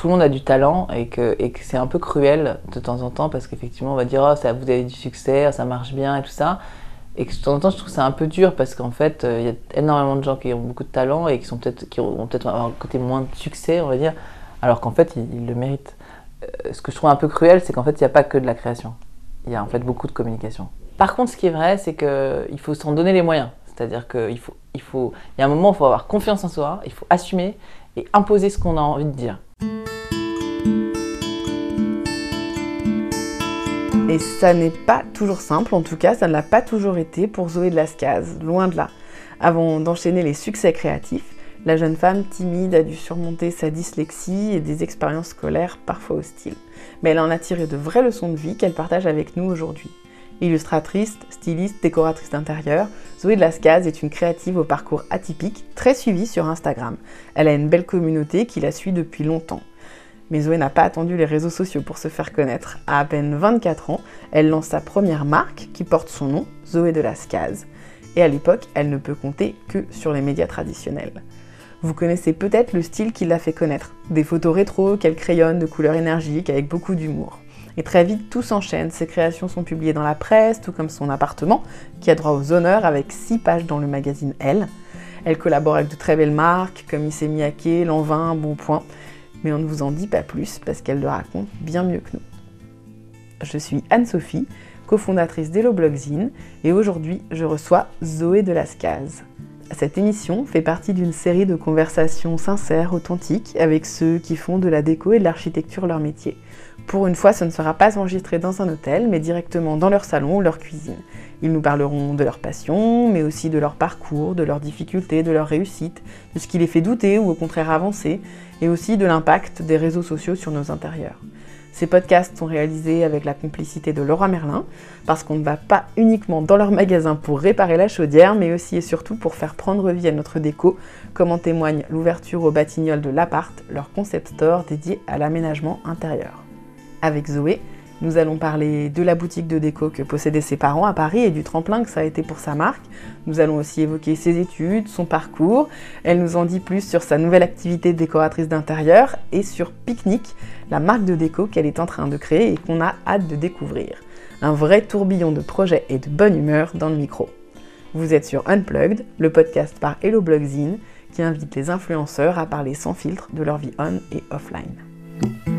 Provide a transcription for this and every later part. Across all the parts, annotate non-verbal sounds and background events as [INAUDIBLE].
tout le monde a du talent et que, c'est un peu cruel de temps en temps parce qu'effectivement on va dire oh, ça, vous avez du succès, ça marche bien et tout ça. Et que de temps en temps je trouve ça un peu dur parce qu'en fait euh, il y a énormément de gens qui ont beaucoup de talent et qui, sont peut-être, qui vont peut-être avoir un côté moins de succès on va dire, alors qu'en fait ils, le méritent. Euh, ce que je trouve un peu cruel c'est qu'en fait il n'y a pas que de la création, il y a en fait beaucoup de communication. Par contre ce qui est vrai c'est qu'il faut s'en donner les moyens. C'est-à-dire qu'il faut, il faut, il y a un moment où il faut avoir confiance en soi, il faut assumer et imposer ce qu'on a envie de dire. Et ça n'est pas toujours simple, en tout cas, ça ne l'a pas toujours été pour Zoé de Lascaz, loin de là. Avant d'enchaîner les succès créatifs, la jeune femme timide a dû surmonter sa dyslexie et des expériences scolaires parfois hostiles. Mais elle en a tiré de vraies leçons de vie qu'elle partage avec nous aujourd'hui. Illustratrice, styliste, décoratrice d'intérieur, Zoé de Lascaz est une créative au parcours atypique, très suivie sur Instagram. Elle a une belle communauté qui la suit depuis longtemps. Mais Zoé n'a pas attendu les réseaux sociaux pour se faire connaître. À à peine 24 ans, elle lance sa première marque qui porte son nom, Zoé de Lascaz. Et à l'époque, elle ne peut compter que sur les médias traditionnels. Vous connaissez peut-être le style qui l'a fait connaître. Des photos rétro qu'elle crayonne de couleurs énergiques avec beaucoup d'humour. Et très vite, tout s'enchaîne. Ses créations sont publiées dans la presse, tout comme son appartement, qui a droit aux honneurs avec 6 pages dans le magazine Elle. Elle collabore avec de très belles marques comme Issey Miyake, Lanvin, Bonpoint. Mais on ne vous en dit pas plus parce qu'elle le raconte bien mieux que nous. Je suis Anne-Sophie, cofondatrice d'Hello Blogzine, et aujourd'hui je reçois Zoé de Lascaz. Cette émission fait partie d'une série de conversations sincères, authentiques, avec ceux qui font de la déco et de l'architecture leur métier. Pour une fois, ce ne sera pas enregistré dans un hôtel, mais directement dans leur salon ou leur cuisine. Ils nous parleront de leur passion, mais aussi de leur parcours, de leurs difficultés, de leurs réussites, de ce qui les fait douter ou au contraire avancer, et aussi de l'impact des réseaux sociaux sur nos intérieurs. Ces podcasts sont réalisés avec la complicité de Laura Merlin, parce qu'on ne va pas uniquement dans leur magasin pour réparer la chaudière, mais aussi et surtout pour faire prendre vie à notre déco, comme en témoigne l'ouverture au Batignolles de l'Appart, leur concept store dédié à l'aménagement intérieur. Avec Zoé, nous allons parler de la boutique de déco que possédaient ses parents à Paris et du tremplin que ça a été pour sa marque. Nous allons aussi évoquer ses études, son parcours. Elle nous en dit plus sur sa nouvelle activité de décoratrice d'intérieur et sur Picnic, la marque de déco qu'elle est en train de créer et qu'on a hâte de découvrir. Un vrai tourbillon de projets et de bonne humeur dans le micro. Vous êtes sur Unplugged, le podcast par Hello Blogzine qui invite les influenceurs à parler sans filtre de leur vie on et offline.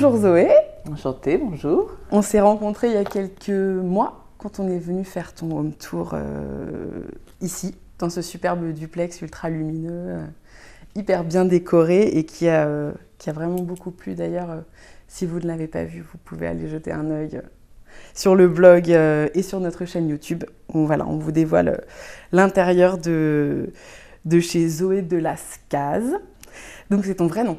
Bonjour Zoé. Enchantée, bonjour. On s'est rencontrés il y a quelques mois quand on est venu faire ton home tour euh, ici, dans ce superbe duplex ultra lumineux, euh, hyper bien décoré et qui a, euh, qui a vraiment beaucoup plu d'ailleurs. si vous ne l'avez pas vu, vous pouvez aller jeter un œil sur le blog et sur notre chaîne YouTube. Où, voilà, on vous dévoile l'intérieur de, de chez Zoé de Lascaz. Donc c'est ton vrai nom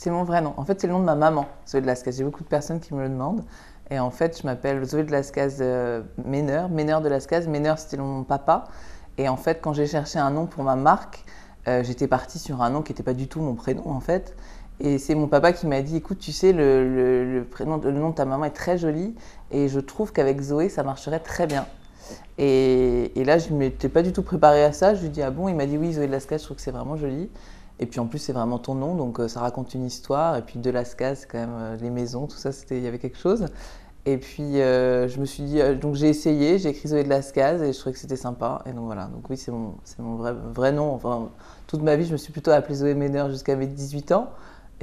c'est mon vrai nom. En fait, c'est le nom de ma maman, Zoé de Lascaz. J'ai beaucoup de personnes qui me le demandent. Et en fait, je m'appelle Zoé de Lascaz euh, Méneur, Méneur de Lascaz. Méneur, c'était le nom de mon papa. Et en fait, quand j'ai cherché un nom pour ma marque, euh, j'étais partie sur un nom qui n'était pas du tout mon prénom, en fait. Et c'est mon papa qui m'a dit, écoute, tu sais, le, prénom, le nom de ta maman est très joli. Et je trouve qu'avec Zoé, ça marcherait très bien. Et, là, je ne m'étais pas du tout préparée à ça. Je lui dit, ah bon? Il m'a dit, oui, Zoé de Lascaz, je trouve que c'est vraiment joli. Et puis en plus, c'est vraiment ton nom, donc euh, ça raconte une histoire. Et puis de Lascaz, c'est quand même euh, les maisons, tout ça, il y avait quelque chose. Et puis euh, je me suis dit, donc j'ai essayé, j'ai écrit Zoé de Lascaz et je trouvais que c'était sympa. Et donc voilà, donc oui, c'est mon, mon vrai, vrai, nom. Enfin, toute ma vie, je me suis plutôt appelée Zoé Méneur jusqu'à mes 18 ans.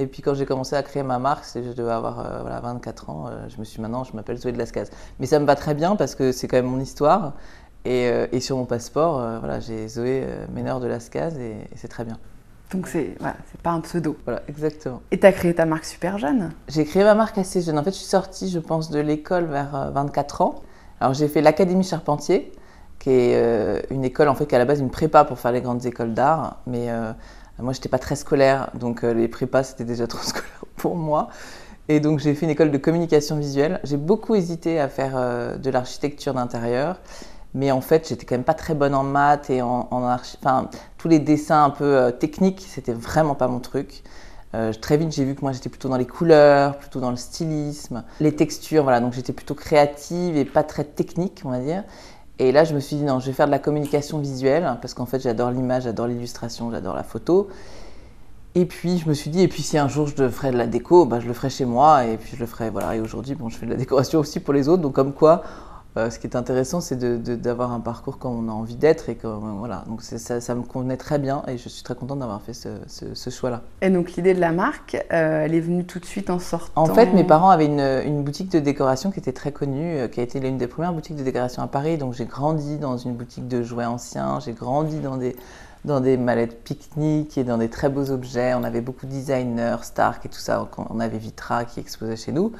Et puis quand j'ai commencé à créer ma marque, je devais avoir voilà, 24 ans, je me suis maintenant, je m'appelle Zoé de Lascaz. Mais ça me va très bien parce que c'est quand même mon histoire. Et, et sur mon passeport, voilà, j'ai Zoé Méneur de Lascaz et c'est très bien. Donc c'est voilà, pas un pseudo. Voilà, exactement. Et tu as créé ta marque super jeune J'ai créé ma marque assez jeune. En fait, je suis sortie, je pense, de l'école vers 24 euh, ans. Alors j'ai fait l'Académie Charpentier, qui est euh, une école en fait qui à la base une prépa pour faire les grandes écoles d'art. Mais euh, moi, j'étais pas très scolaire, donc les prépas c'était déjà trop [LAUGHS] scolaire pour moi. Et donc j'ai fait une école de communication visuelle. J'ai beaucoup hésité à faire de l'architecture d'intérieur. Mais en fait, j'étais quand même pas très bonne en maths et en, enfin, tous les dessins un peu euh, techniques, c'était vraiment pas mon truc. Euh, très vite, j'ai vu que moi j'étais plutôt dans les couleurs, plutôt dans le stylisme, les textures, voilà. Donc j'étais plutôt créative et pas très technique, on va dire. Et là, je me suis dit, non, je vais faire de la communication visuelle, parce qu'en fait, j'adore l'image, j'adore l'illustration, j'adore la photo. Et puis, je me suis dit, et puis si un jour je ferais de la déco, bah, je le ferai chez moi, et puis je le ferai, voilà. Et aujourd'hui, bon, je fais de la décoration aussi pour les autres, donc comme quoi, euh, ce qui est intéressant, c'est d'avoir un parcours comme on a envie d'être, et comme, voilà. Donc ça, ça, me convenait très bien, et je suis très contente d'avoir fait ce, ce, choix-là. Et donc l'idée de la marque, euh, elle est venue tout de suite en sortant En fait, mes parents avaient une, une boutique de décoration qui était très connue, euh, qui a été l'une des premières boutiques de décoration à Paris, donc j'ai grandi dans une boutique de jouets anciens, j'ai grandi dans des dans des mallettes pique-nique et dans des très beaux objets. On avait beaucoup de designers, Stark et tout ça. On avait Vitra qui exposait chez nous.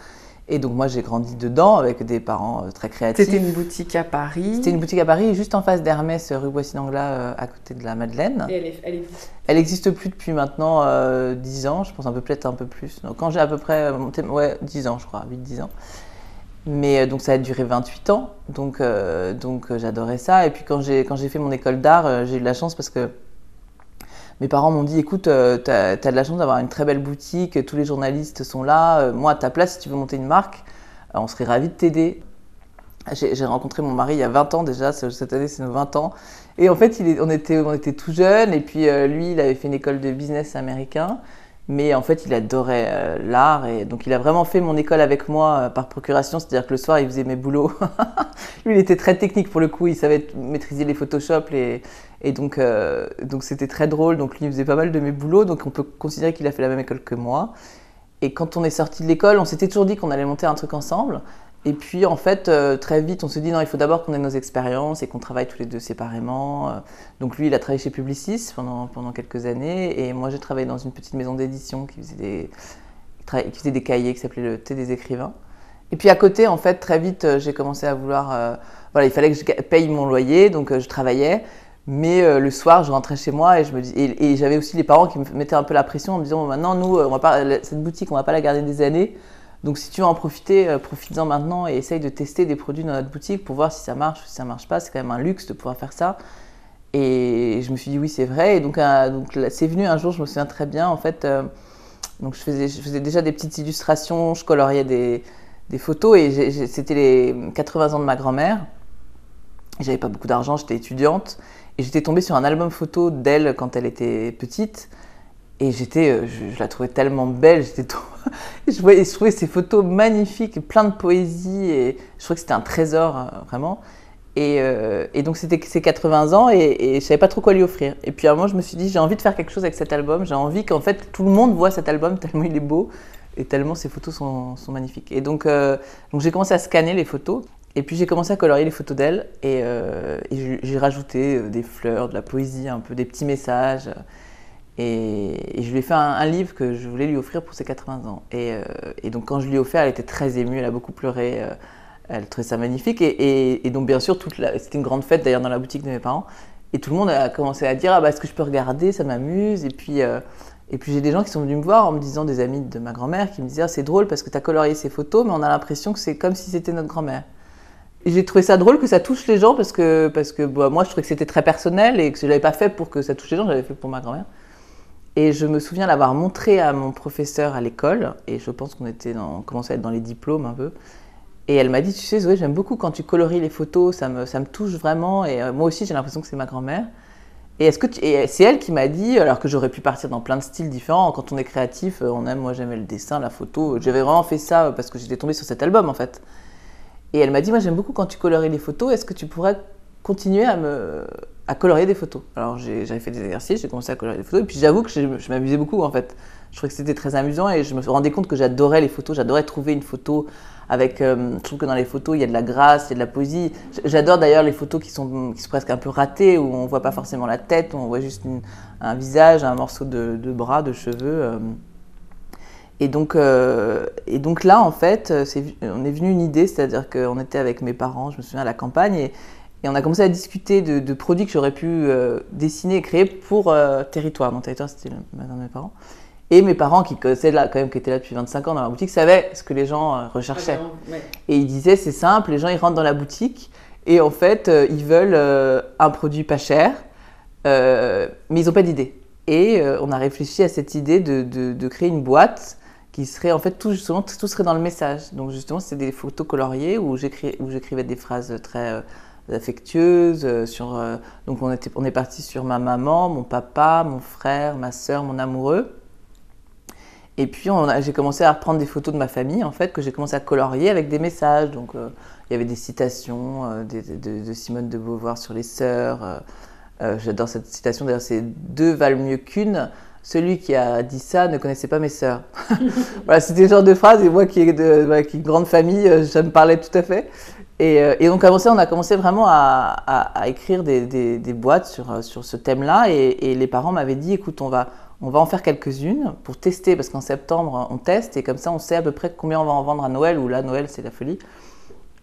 Et donc moi j'ai grandi dedans avec des parents euh, très créatifs. C'était une boutique à Paris. C'était une boutique à Paris, juste en face d'Hermès, rue Boissy-Langlas, euh, à côté de la Madeleine. Et elle, est, n'existe plus depuis maintenant 10 euh, ans, je pense un peu peut-être un peu plus. Donc quand j'ai à peu près monté, ouais 10 ans je crois, 8-10 ans. Mais donc ça a duré 28 ans, donc, donc j'adorais ça. Et puis quand j'ai, quand j'ai fait mon école d'art, j'ai eu de la chance parce que mes parents m'ont dit écoute, euh, tu as, de la chance d'avoir une très belle boutique, tous les journalistes sont là. Euh, moi, à ta place, si tu veux monter une marque, euh, on serait ravis de t'aider. J'ai rencontré mon mari il y a 20 ans déjà, cette année c'est nos 20 ans. Et en fait, il on, était, on était tout jeunes, et puis lui, il avait fait une école de business américain. Mais en fait, il adorait l'art et donc il a vraiment fait mon école avec moi par procuration, c'est-à-dire que le soir, il faisait mes boulots. [LAUGHS] Lui, il était très technique pour le coup, il savait maîtriser les Photoshop, et donc, euh, donc c'était très drôle. Donc lui, il faisait pas mal de mes boulots. Donc on peut considérer qu'il a fait la même école que moi. Et quand on est sorti de l'école, on s'était toujours dit qu'on allait monter un truc ensemble. Et puis en fait, euh, très vite, on se dit non, il faut d'abord qu'on ait nos expériences et qu'on travaille tous les deux séparément. Euh, donc lui, il a travaillé chez Publicis pendant, pendant quelques années. Et moi, j'ai travaillé dans une petite maison d'édition qui faisait des, qui faisait des cahiers qui s'appelait le Thé des écrivains. Et puis à côté, en fait, très vite, j'ai commencé à vouloir. voilà, il fallait que je paye mon loyer, donc je travaillais. Mais euh, le soir, je rentrais chez moi et je me et, j'avais aussi les parents qui me mettaient un peu la pression en me disant maintenant, nous, euh, cette boutique, on va pas la garder des années. Donc si tu veux en profiter, euh, profites-en maintenant et essaye de tester des produits dans notre boutique pour voir si ça marche ou si ça marche pas. C'est quand même un luxe de pouvoir faire ça. Et je me suis dit oui, c'est vrai. Et donc, donc c'est venu un jour, je me souviens très bien. En fait, donc je faisais, je faisais déjà des petites illustrations, je coloriais des, des photos et c'était les 80 ans de ma grand-mère. J'avais pas beaucoup d'argent, j'étais étudiante. Et j'étais tombée sur un album photo d'elle quand elle était petite. Et j'étais, euh, je, la trouvais tellement belle. J'étais [LAUGHS] je, voyais, je trouvais ces photos magnifiques, plein de poésie. Et je trouvais que c'était un trésor, euh, vraiment. Et, euh, et, donc c'était ses 80 ans et, je savais pas trop quoi lui offrir. Et puis à un moment, je me suis dit, j'ai envie de faire quelque chose avec cet album. J'ai envie qu'en fait tout le monde voit cet album [LAUGHS] tellement il est beau et tellement ses photos sont, magnifiques. Et donc, donc j'ai commencé à scanner les photos. Et puis j'ai commencé à colorier les photos d'elle et, j'ai rajouté des fleurs, de la poésie, un peu des petits messages. Et, je lui ai fait un, livre que je voulais lui offrir pour ses 80 ans. Euh, et, donc quand je lui ai offert, elle était très émue, elle a beaucoup pleuré. elle trouvait ça magnifique. Et, donc bien sûr, c'était une grande fête d'ailleurs dans la boutique de mes parents. Et tout le monde a commencé à dire ah bah est-ce que je peux regarder, ça m'amuse. Et puis et puis j'ai des gens qui sont venus me voir en me disant des amis de ma grand-mère qui me disaient ah, c'est drôle parce que tu as colorié ces photos, mais on a l'impression que c'est comme si c'était notre grand-mère j'ai trouvé ça drôle que ça touche les gens parce que, bah, moi je trouvais que c'était très personnel et que je ne l'avais pas fait pour que ça touche les gens, j'avais fait pour ma grand-mère. Et je me souviens l'avoir montré à mon professeur à l'école, et je pense qu'on était dans, commençait à être dans les diplômes un peu. Et elle m'a dit, tu sais Zoé, j'aime beaucoup quand tu colories les photos, ça me, touche vraiment, et euh, moi aussi j'ai l'impression que c'est ma grand-mère. Et, est-ce que c'est elle qui m'a dit, alors que j'aurais pu partir dans plein de styles différents, quand on est créatif, euh, on aime, moi j'aimais le dessin, la photo, j'avais vraiment fait ça parce que j'étais tombée sur cet album en fait. Et elle m'a dit, moi j'aime beaucoup quand tu colories les photos, est-ce que tu pourrais continuer à, me, à colorier des photos Alors j'avais fait des exercices, j'ai commencé à colorier des photos, et puis j'avoue que je, m'amusais beaucoup en fait. Je trouvais que c'était très amusant et je me rendais compte que j'adorais les photos, j'adorais trouver une photo avec... Euh, je trouve que dans les photos, il y a de la grâce, il y a de la poésie. J'adore d'ailleurs les photos qui sont, qui sont presque un peu ratées, où on voit pas forcément la tête, on voit juste un visage, un morceau de, bras, de cheveux. Euh. Et donc, euh, et donc là, en fait, on est venu une idée, c'est-à-dire qu'on était avec mes parents, je me souviens, à la campagne, et on a commencé à discuter de, de produits que j'aurais pu euh, dessiner et créer pour euh, Territoire. Mon territoire, c'était de mes parents. Et mes parents, qui connaissaient là, quand même, qui étaient là depuis 25 ans dans la boutique, savaient ce que les gens recherchaient. Et ils disaient, c'est simple, les gens, ils rentrent dans la boutique, et en fait, ils veulent un produit pas cher, mais ils n'ont pas d'idée. Et on a réfléchi à cette idée de, de, de créer une boîte qui serait en fait tout justement tout serait dans le message. Donc justement c'est des photos coloriées où j'écrivais des phrases très affectueuses. sur, donc on, était, on est parti sur ma maman, mon papa, mon frère, ma soeur, mon amoureux. Et puis j'ai commencé à reprendre des photos de ma famille, en fait, que j'ai commencé à colorier avec des messages. Donc il y avait des citations de, Simone de Beauvoir sur les sœurs. J'adore cette citation, d'ailleurs c'est deux valent mieux qu'une celui qui a dit ça ne connaissait pas mes sœurs. [LAUGHS] voilà, c'était le genre de phrase, et moi qui ai de, grande famille, euh, ça me parlait tout à fait. Et, euh, et donc, on a commencé vraiment à, écrire des, boîtes sur, euh, ce thème-là, et, les parents m'avaient dit, écoute, on va, en faire quelques-unes pour tester, parce qu'en septembre, on teste, et comme ça, on sait à peu près combien on va en vendre à Noël, ou là, Noël, c'est la folie.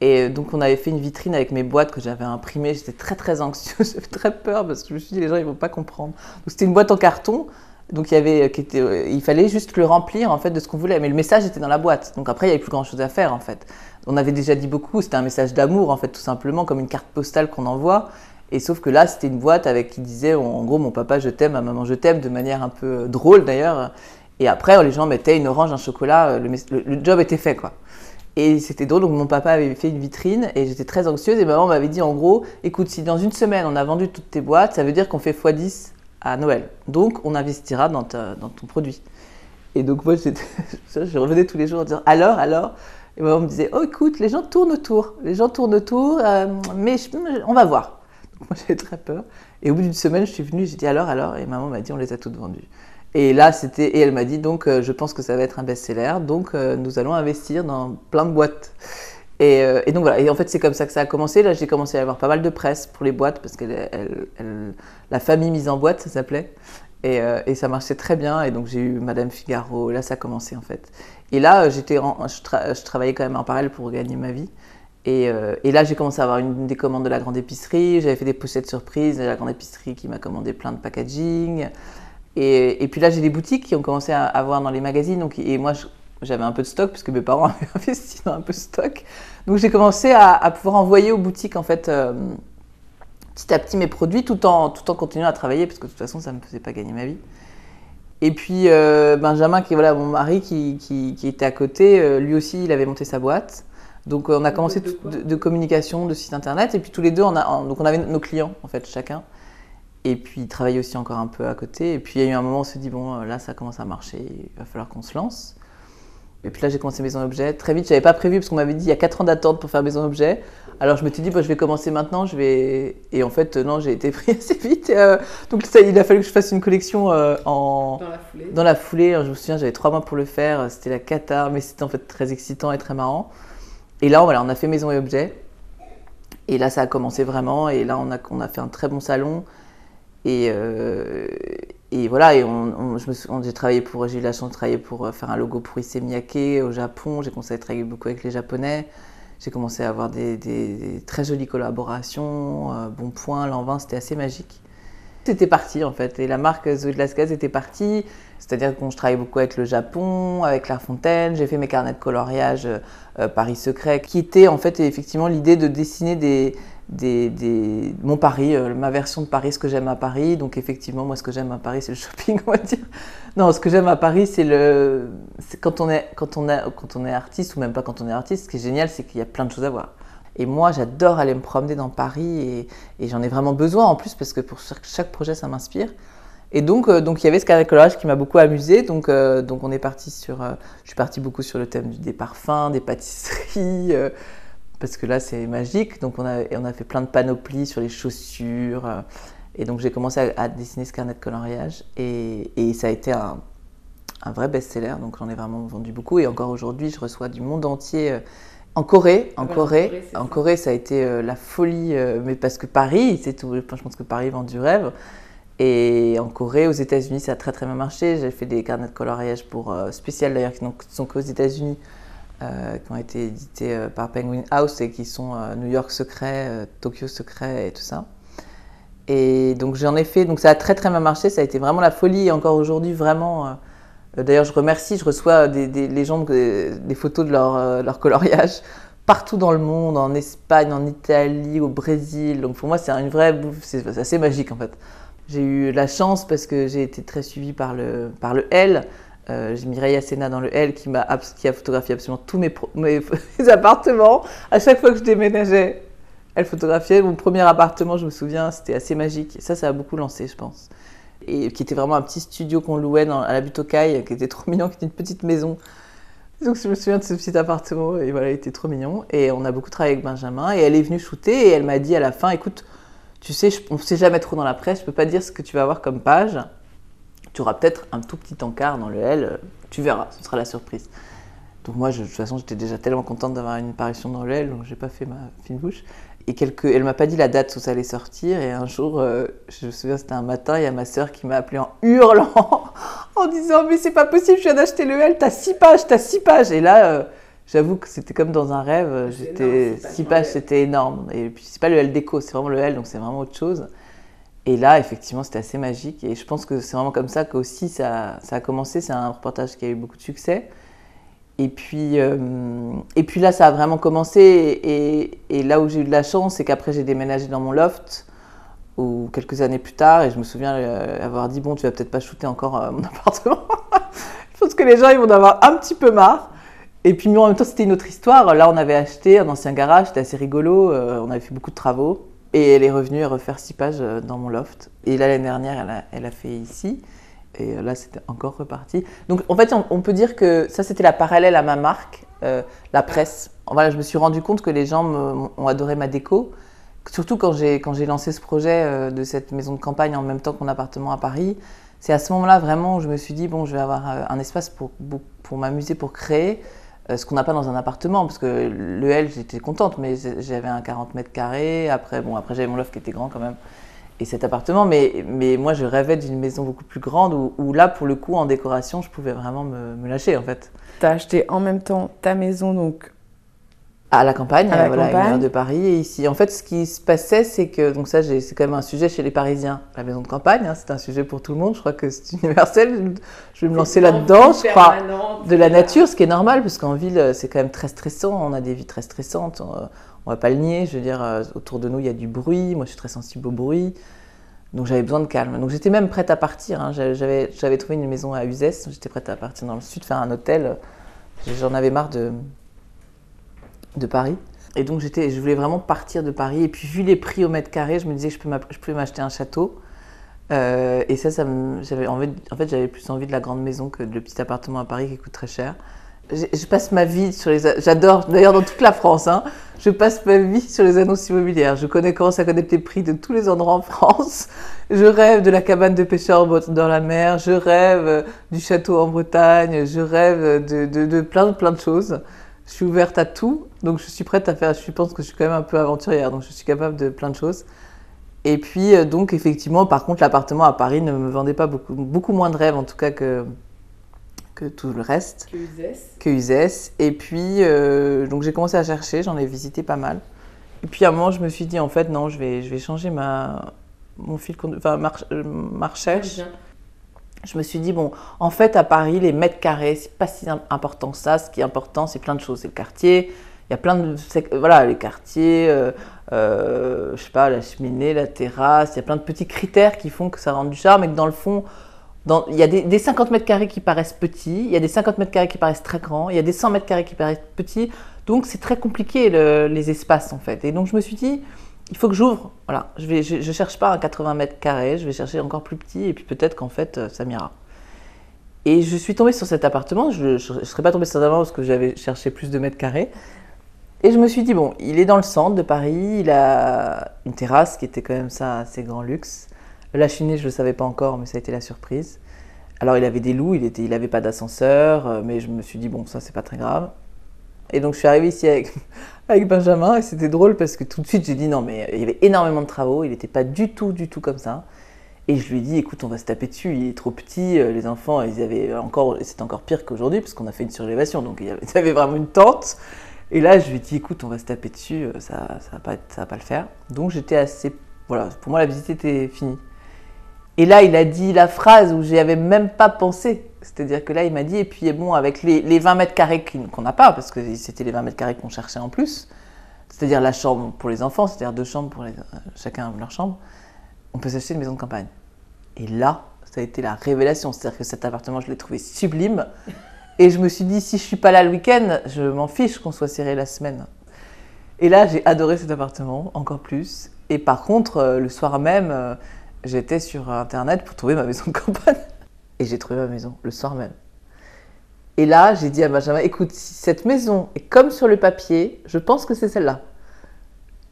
Et donc, on avait fait une vitrine avec mes boîtes que j'avais imprimées. J'étais très, très anxieuse, [LAUGHS] j'avais très peur, parce que je me suis dit, les gens, ils vont pas comprendre. Donc, c'était une boîte en carton donc il euh, il fallait juste le remplir en fait de ce qu'on voulait, mais le message était dans la boîte. Donc après il n'y avait plus grand chose à faire en fait. On avait déjà dit beaucoup, c'était un message d'amour en fait tout simplement comme une carte postale qu'on envoie. Et sauf que là c'était une boîte avec qui disait en gros mon papa je t'aime, ma maman je t'aime de manière un peu euh, drôle d'ailleurs. Et après les gens mettaient une orange, un chocolat, euh, le, job était fait quoi. Et c'était drôle, donc mon papa avait fait une vitrine et j'étais très anxieuse et maman m'avait dit en gros, écoute, si dans une semaine on a vendu toutes tes boîtes, ça veut dire qu'on fait x10 à Noël. Donc, on investira dans, dans ton produit. Et donc, moi, [LAUGHS] je revenais tous les jours en disant alors, alors? Et maman me disait oh, écoute, les gens tournent autour. Les gens tournent autour, euh, mais on va voir. Donc, moi, [LAUGHS] j'avais très peur. Et au bout d'une semaine, je suis venue, j'ai dit alors, alors. Et maman m'a dit on les a toutes vendues. Et là, c'était. Et elle m'a dit donc, euh, je pense que ça va être un best-seller. Donc, euh, nous allons investir dans plein de boîtes. Et, donc voilà, et en fait c'est comme ça que ça a commencé. Là j'ai commencé à avoir pas mal de presse pour les boîtes parce que la famille mise en boîte ça s'appelait. Et, et, ça marchait très bien. Et donc j'ai eu Madame Figaro, là ça a commencé en fait. Et là j'étais je, travaillais quand même en parallèle pour gagner ma vie. Et, euh, et là j'ai commencé à avoir une, des commandes de la grande épicerie. J'avais fait des pochettes surprises de la grande épicerie qui m'a commandé plein de packaging. Et, puis là j'ai des boutiques qui ont commencé à avoir dans les magazines. Donc, et moi j'avais un peu de stock puisque mes parents [LAUGHS] avaient investi dans un peu de stock. Donc j'ai commencé à, pouvoir envoyer aux boutiques en fait euh, petit à petit mes produits tout en, tout en continuant à travailler parce que de toute façon ça ne me faisait pas gagner ma vie. Et puis euh, Benjamin, qui voilà, mon mari qui, qui, était à côté, euh, lui aussi il avait monté sa boîte. Donc on a commencé de, communication, de site internet et puis tous les deux on, a, donc on avait nos clients en fait chacun. Et puis il travaillait aussi encore un peu à côté. Et puis il y a eu un moment où on s'est dit bon là ça commence à marcher, il va falloir qu'on se lance. Et puis là, j'ai commencé Maison Objet. Très vite, je n'avais pas prévu parce qu'on m'avait dit il y a 4 ans d'attente pour faire Maison Objet. Alors je me suis dit, bah, je vais commencer maintenant. Je vais... Et en fait, non, j'ai été [LAUGHS] pris assez vite. Euh, donc ça, il a fallu que je fasse une collection euh, en... dans la foulée. Dans la foulée. je me souviens, j'avais 3 mois pour le faire. C'était la cata, mais c'était en fait très excitant et très marrant. Et là, voilà, on a fait Maison et Objet. Et là, ça a commencé vraiment. Et là, on a, on a fait un très bon salon. Et, euh, et voilà, et on, j'ai travaillé pour, j'ai eu la chance de travailler pour euh, faire un logo pour Issey Miyake au Japon. J'ai commencé à travailler beaucoup avec les Japonais. J'ai commencé à avoir des, très jolies collaborations. Euh, bon Point, Lanvin, c'était assez magique. C'était parti en fait, et la marque Zoé de Lascaz était partie. C'est-à-dire que je beaucoup avec le Japon, avec La Fontaine. J'ai fait mes carnets de coloriage euh, Paris Secret, qui était en fait effectivement l'idée de dessiner des, mon Paris, euh, ma version de Paris, ce que j'aime à Paris. Donc effectivement, moi, ce que j'aime à Paris, c'est le [LAUGHS] shopping, on va dire. Non, ce que j'aime à Paris, c'est le, quand on est, artiste ou même pas quand on est artiste. Ce qui est génial, c'est qu'il y a plein de choses à voir. Et moi, j'adore aller me promener dans Paris et, j'en ai vraiment besoin en plus parce que pour chaque, projet, ça m'inspire. Et donc, euh, donc il y avait ce carré colorage qui m'a beaucoup amusé. Donc, euh, donc on est parti sur, je suis partie beaucoup sur le thème des parfums, des pâtisseries parce que là c'est magique. Donc on a, on a fait plein de panoplies sur les chaussures. Euh, et donc j'ai commencé à, dessiner ce carnet de coloriage et, et ça a été un, un vrai best-seller. Donc j'en ai vraiment vendu beaucoup et encore aujourd'hui je reçois du monde entier. Euh, en Corée, en Corée, en Corée, ça. a été euh, la folie, mais parce que Paris, c'est tout. Je pense que Paris vend du rêve. Et en Corée, aux États-Unis, ça a très très bien marché. J'ai fait des carnets de coloriage pour spécial d'ailleurs qui sont qu'aux États-Unis euh, qui ont été édités euh, par Penguin House et qui sont euh, New York secret, Tokyo secret et tout ça. Et donc j'en ai fait, donc ça a très très bien marché, ça a été vraiment la folie et encore aujourd'hui vraiment. D'ailleurs je remercie, je reçois des, les gens des photos de leur, leur, coloriage [LAUGHS] partout dans le monde, en Espagne, en Italie, au Brésil. Donc pour moi c'est une vraie bouffe, c'est assez magique en fait. J'ai eu la chance parce que j'ai été très suivie par le, par le L. Euh, j'ai Mireille Asena dans le L qui, qui a photographié absolument tous mes, [LAUGHS] mes, appartements. À chaque fois que je déménageais, Elle photographiait mon premier appartement, je me souviens, c'était assez magique. Ça, ça a beaucoup lancé, je pense. Et qui était vraiment un petit studio qu'on louait à la butte qui était trop mignon, qui était une petite maison. Donc je me souviens de ce petit appartement, et voilà, il était trop mignon. Et on a beaucoup travaillé avec Benjamin, et elle est venue shooter, et elle m'a dit à la fin, écoute, tu sais, on ne sait jamais trop dans la presse, je peux pas dire ce que tu vas avoir comme page. Tu auras peut-être un tout petit encart dans le L, tu verras, ce sera la surprise. Donc moi, de toute façon, j'étais déjà tellement contente d'avoir une apparition dans le L, donc j'ai pas fait ma fine bouche. Et quelques, elle m'a pas dit la date où ça allait sortir. Et un jour, euh, je me souviens, c'était un matin, il y a ma sœur qui m'a appelé en hurlant, [LAUGHS] en disant mais c'est pas possible, je viens d'acheter le L, t'as six pages, t'as six pages. Et là, euh, j'avoue que c'était comme dans un rêve. J'étais six pages, c'était énorme. Et puis c'est pas le L déco, c'est vraiment le L, donc c'est vraiment autre chose. Et là, effectivement, c'était assez magique. Et je pense que c'est vraiment comme ça qu'aussi ça, a commencé. C'est un reportage qui a eu beaucoup de succès. Et puis, euh, et puis là, ça a vraiment commencé. Et, et là où j'ai eu de la chance, c'est qu'après, j'ai déménagé dans mon loft, ou quelques années plus tard, et je me souviens euh, avoir dit Bon, tu vas peut-être pas shooter encore euh, mon [LAUGHS] appartement. je pense que les gens, ils vont en avoir un petit peu marre. Et puis, mais en même temps, c'était une autre histoire. Là, on avait acheté un ancien garage, c'était assez rigolo. on avait fait beaucoup de travaux. Et elle est revenue à refaire six pages dans mon loft. Et là, l'année dernière, elle a, fait ici. Et là, c'était encore reparti. Donc, en fait, on, peut dire que ça, c'était la parallèle à ma marque, euh, la presse. Voilà, je me suis rendu compte que les gens ont adoré ma déco. Surtout quand j'ai, quand j'ai lancé ce projet euh, de cette maison de campagne en même temps que mon appartement à Paris. C'est à ce moment-là vraiment où je me suis dit, bon, je vais avoir euh, un espace pour, pour m'amuser, pour créer. Ce qu'on n'a pas dans un appartement, parce que le L, j'étais contente, mais j'avais un 40 mètres carrés. Après, bon, après j'avais mon loft qui était grand quand même et cet appartement. Mais, mais moi, je rêvais d'une maison beaucoup plus grande où, là, pour le coup, en décoration, je pouvais vraiment me, lâcher en fait. Tu as acheté en même temps ta maison donc à la campagne, à la voilà, campagne. de Paris et ici. En fait, ce qui se passait, c'est que donc ça, c'est quand même un sujet chez les Parisiens. La maison de campagne, hein, c'est un sujet pour tout le monde. Je crois que c'est universel. Je vais me lancer là-dedans. Je crois de la nature, ce qui est normal, parce qu'en ville, c'est quand même très stressant. On a des vies très stressantes on va pas le nier. Je veux dire, euh, autour de nous, il y a du bruit. Moi, je suis très sensible au bruit. Donc j'avais besoin de calme. Donc j'étais même prête à partir. Hein. J'avais, trouvé une maison à Uzès. J'étais prête à partir dans le sud, faire un hôtel. J'en avais marre de, de Paris. Et donc j'étais, je voulais vraiment partir de Paris. Et puis vu les prix au mètre carré, je me disais que je, pouvais m'acheter un château. Euh, et ça, ça j'avais en fait, j'avais plus envie de la grande maison que le petit appartement à Paris qui coûte très cher. Je, passe ma vie sur les. J'adore, d'ailleurs, dans toute la France, hein, je passe ma vie sur les annonces immobilières. Je connais, commence à connaître les prix de tous les endroits en France. Je rêve de la cabane de pêcheurs dans la mer. Je rêve du château en Bretagne. Je rêve de, de, de, plein, plein de choses. Je suis ouverte à tout. Donc, je suis prête à faire. Je pense que je suis quand même un peu aventurière. Donc, je suis capable de plein de choses. Et puis, euh, donc, effectivement, par contre, l'appartement à Paris ne me vendait pas beaucoup, beaucoup moins de rêves, en tout cas, que que tout le reste. Que Uzès. Que Et puis, euh, donc j'ai commencé à chercher, j'en ai visité pas mal. Et puis à un moment, je me suis dit, en fait, non, je vais, je vais changer ma, mon fil, enfin, ma, ma recherche. Je me suis dit, bon, en fait, à Paris, les mètres carrés, c'est pas si important que ça. Ce qui est important, c'est plein de choses. C'est le quartier. Il y a plein de. Voilà, les quartiers, euh, euh, je sais pas, la cheminée, la terrasse. Il y a plein de petits critères qui font que ça rend du charme et que dans le fond, il y a des, 50 mètres carrés qui paraissent petits, il y a des 50 mètres carrés qui paraissent très grands, il y a des 100 mètres carrés qui paraissent petits. Donc c'est très compliqué les espaces en fait. Et donc je me suis dit, il faut que j'ouvre. Voilà, je ne je, cherche pas un 80 mètres carrés, je vais chercher encore plus petit et puis peut-être qu'en fait euh, ça m'ira. Et je suis tombée sur cet appartement. Je ne serais pas tombée certainement parce que j'avais cherché plus de mètres carrés. Et je me suis dit, bon, il est dans le centre de Paris, il a une terrasse qui était quand même ça assez grand luxe. La cheminée, je ne le savais pas encore, mais ça a été la surprise. Alors, il avait des loups, il n'avait il avait pas d'ascenseur, euh, mais je me suis dit, bon, ça, c'est pas très grave. Et donc, je suis arrivée ici avec, [LAUGHS] avec Benjamin, et c'était drôle parce que tout de suite, j'ai dit non, mais il y avait énormément de travaux, il n'était pas du tout, du tout comme ça. Et je lui ai dit, écoute, on va se taper dessus, il est trop petit, euh, les enfants, ils avaient encore, c'était encore pire qu'aujourd'hui, parce qu'on a fait une surélévation, donc [LAUGHS] il y avait, vraiment une tente. Et là, je lui ai dit, écoute, on va se taper dessus, euh, ça ça va, pas va pas le faire. Donc j'étais assez, voilà, pour moi, la visite était finie. Et là, il a dit la phrase où j'y avais même pas pensé. C'est-à-dire que là, il m'a dit, et puis bon, avec les, 20 mètres carrés qu'on n'a pas, parce que c'était les 20 mètres carrés qu'on cherchait en plus, c'est-à-dire la chambre pour les enfants, c'est-à-dire deux chambres pour les, euh, chacun leur chambre, on peut s'acheter une maison de campagne. Et là, ça a été la révélation. C'est-à-dire que cet appartement, je l'ai trouvé sublime. Et je me suis dit, si je suis pas là le week-end, je m'en fiche qu'on soit serré la semaine. Et là, j'ai adoré cet appartement, encore plus. Et par contre, euh, le soir même, euh, j'étais sur Internet pour trouver ma maison de campagne. [LAUGHS] Et j'ai trouvé ma maison, le soir même. Et là, j'ai dit à Benjamin, écoute, si cette maison est comme sur le papier, je pense que c'est celle-là.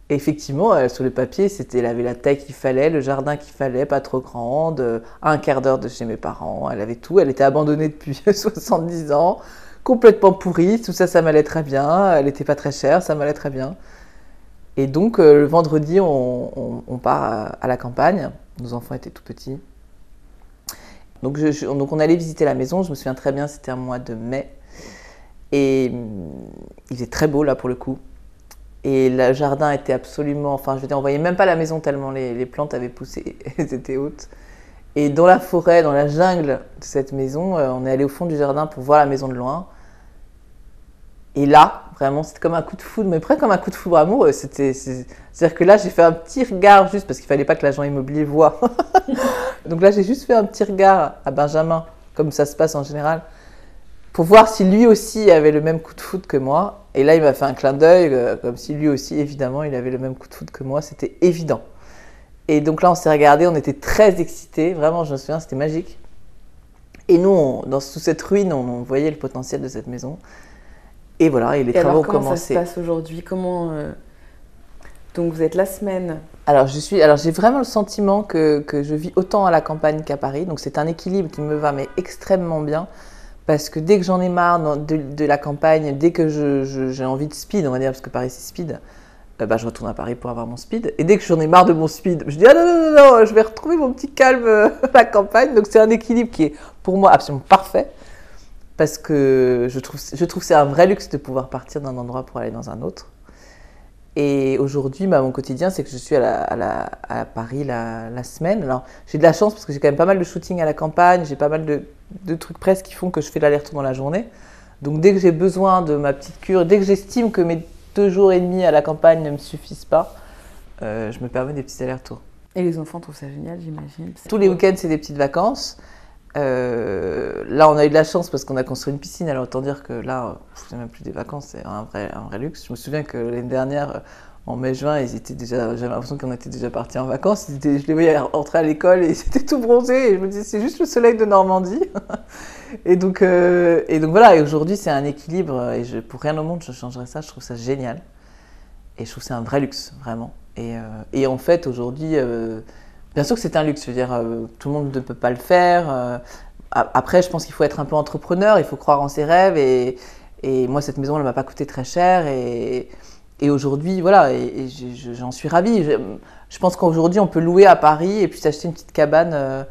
Et effectivement, euh, sur le papier, c'était, elle avait la taille qu'il fallait, le jardin qu'il fallait, pas trop grande, euh, un quart d'heure de chez mes parents, elle avait tout, elle était abandonnée depuis [LAUGHS] 70 ans, complètement pourrie, tout ça, ça m'allait très bien, elle n'était pas très chère, ça m'allait très bien. Et donc, euh, le vendredi, on, part à, la campagne, nos enfants étaient tout petits. Donc, donc, on allait visiter la maison, je me souviens très bien, c'était un mois de mai. Et hum, il faisait très beau là pour le coup. Et le jardin était absolument. Enfin, je veux dire, on voyait même pas la maison tellement les, plantes avaient poussé, [LAUGHS] elles étaient hautes. Et dans la forêt, dans la jungle de cette maison, euh, on est allé au fond du jardin pour voir la maison de loin. Et là, vraiment, c'était comme un coup de foudre, mais presque comme un coup de foudre amoureux. C'est-à-dire que là, j'ai fait un petit regard juste parce qu'il fallait pas que l'agent immobilier voit. [LAUGHS] Donc là, j'ai juste fait un petit regard à Benjamin, comme ça se passe en général pour voir si lui aussi avait le même coup de foot que moi. Et là, il m'a fait un clin d'œil, euh, comme si lui aussi, évidemment, il avait le même coup de foot que moi. C'était évident. Et donc là, on s'est regardé, on était très excités. Vraiment, je me souviens, c'était magique. Et nous, dans sous cette ruine, on, voyait le potentiel de cette maison. Et voilà, et les travaux ont commencé. Comment ça se passe aujourd'hui? Comment euh, donc vous êtes la semaine? Alors je suis, alors j'ai vraiment le sentiment que, que, je vis autant à la campagne qu'à Paris. Donc c'est un équilibre qui me va mais extrêmement bien parce que dès que j'en ai marre de, la campagne, dès que j'ai envie de speed, on va dire, parce que Paris c'est speed, euh, bah, je retourne à Paris pour avoir mon speed. Et dès que j'en ai marre de mon speed, je dis ah non, non, non, non je vais retrouver mon petit calme [LAUGHS] à la campagne. Donc c'est un équilibre qui est pour moi absolument parfait. Parce que je trouve, je trouve c'est un vrai luxe de pouvoir partir d'un endroit pour aller dans un autre. Et aujourd'hui, bah, mon quotidien, c'est que je suis à, à, Paris la, la, semaine. Alors, j'ai de la chance parce que j'ai quand même pas mal de shooting à la campagne, j'ai pas mal de, de trucs presque qui font que je fais l'aller-retour dans la journée. Donc, dès que j'ai besoin de ma petite cure, dès que j'estime que mes deux jours et demi à la campagne ne me suffisent pas, euh, je me permets des petits allers-retours. Et les enfants trouvent ça génial, j'imagine. Tous les week-ends, c'est des petites vacances. Euh, là, on a eu de la chance parce qu'on a construit une piscine. Alors, autant dire que là, c'est même plus des vacances, c'est un vrai, un vrai luxe. Je me souviens que l'année dernière, en mai-juin, j'avais l'impression qu'on était déjà partis en vacances. je les voyais rentrer à l'école et [LAUGHS] ils étaient tout bronzés. Et je me disais, c'est juste le soleil de Normandie. [LAUGHS] et, donc, euh, et donc voilà, et aujourd'hui, c'est un équilibre. Et je, pour rien au monde, je changerais ça. Je trouve ça génial. Et je trouve que c'est un vrai luxe, vraiment. Et, euh, et en fait, aujourd'hui, Bien sûr que c'est un luxe, je veux dire, euh, tout le monde ne peut pas le faire. Euh, après, je pense qu'il faut être un peu entrepreneur, il faut croire en ses rêves. Et, et moi, cette maison, elle ne m'a pas coûté très cher. Et, et aujourd'hui, voilà, et, j'en suis ravie. Je, pense qu'aujourd'hui, on peut louer à Paris et puis s'acheter une petite cabane.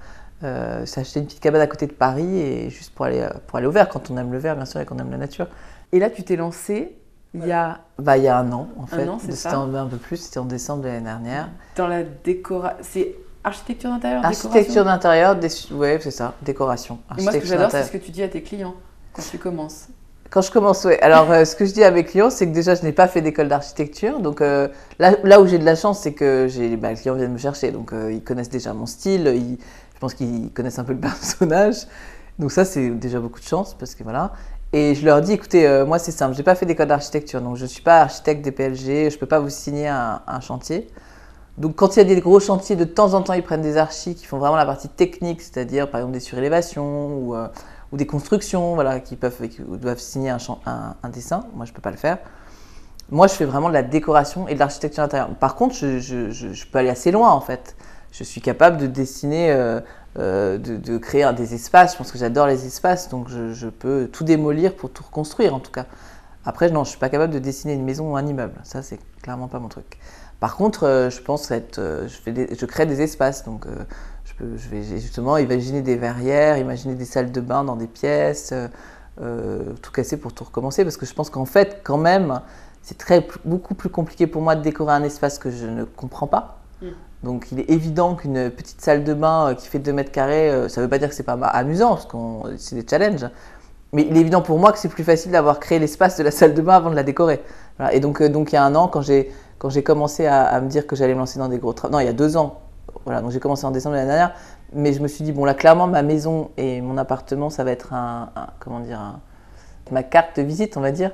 Euh, s'acheter une petite cabane à côté de Paris et juste pour aller, pour aller au vert quand on aime le vert bien sûr et qu'on aime la nature. Et là tu t'es lancé il y a bah, il y a un an en fait. Un an, c'est ça. un peu plus, c'était en décembre de l'année dernière. Dans la décoration, c'est Architecture d'intérieur, Architecture d'intérieur, oui, c'est ça, décoration. moi, ce que j'adore, c'est ce que tu dis à tes clients quand tu commences. Quand je commence, oui. Alors, euh, ce que je dis à mes clients, c'est que déjà, je n'ai pas fait d'école d'architecture. Donc, euh, là, là, où j'ai de la chance, c'est que j'ai, bah, les clients viennent me chercher. Donc, euh, ils connaissent déjà mon style. je pense qu'ils connaissent un peu le personnage. Donc, ça, c'est déjà beaucoup de chance parce que voilà. Et je leur dis, écoutez, moi, c'est simple. Je n'ai pas fait d'école d'architecture. Donc, je ne suis pas architecte des PLG. Je ne peux pas vous signer un, un chantier. Donc quand il y a des gros chantiers, de temps en temps, ils prennent des archis qui font vraiment la partie technique, c'est-à-dire par exemple des surélévations ou, euh, des constructions, voilà, qui peuvent, doivent signer un, dessin. Moi, je ne peux pas le faire. Moi, je fais vraiment de la décoration et de l'architecture intérieure. Par contre, je, peux aller assez loin en fait. Je suis capable de dessiner, euh, euh, de, de, créer des espaces. Je pense que j'adore les espaces, donc je, peux tout démolir pour tout reconstruire en tout cas. Après, non, je suis pas capable de dessiner une maison ou un immeuble. Ça, c'est clairement pas mon truc. Par contre, euh, je pense être, euh, je, fais je crée des espaces, donc euh, je, peux, je, vais justement imaginer des verrières, imaginer des salles de bain dans des pièces, tout casser pour tout recommencer, parce que je pense qu'en fait, quand même, c'est très beaucoup plus compliqué pour moi de décorer un espace que je ne comprends pas. Mm. Donc il est évident qu'une petite salle de bain qui fait 2 mètres carrés, ça ne veut pas dire que c'est pas amusant, parce que c'est des challenges. Mais il est évident pour moi que c'est plus facile d'avoir créé l'espace de la salle de bain avant de la décorer. Et donc, donc il y a un an, quand j'ai quand j'ai commencé à, me dire que j'allais me lancer dans des gros travaux, non, il y a deux ans, voilà, donc j'ai commencé en décembre de l'année dernière, mais je me suis dit, bon là, clairement, ma maison et mon appartement, ça va être un, comment dire, ma carte de visite, on va dire.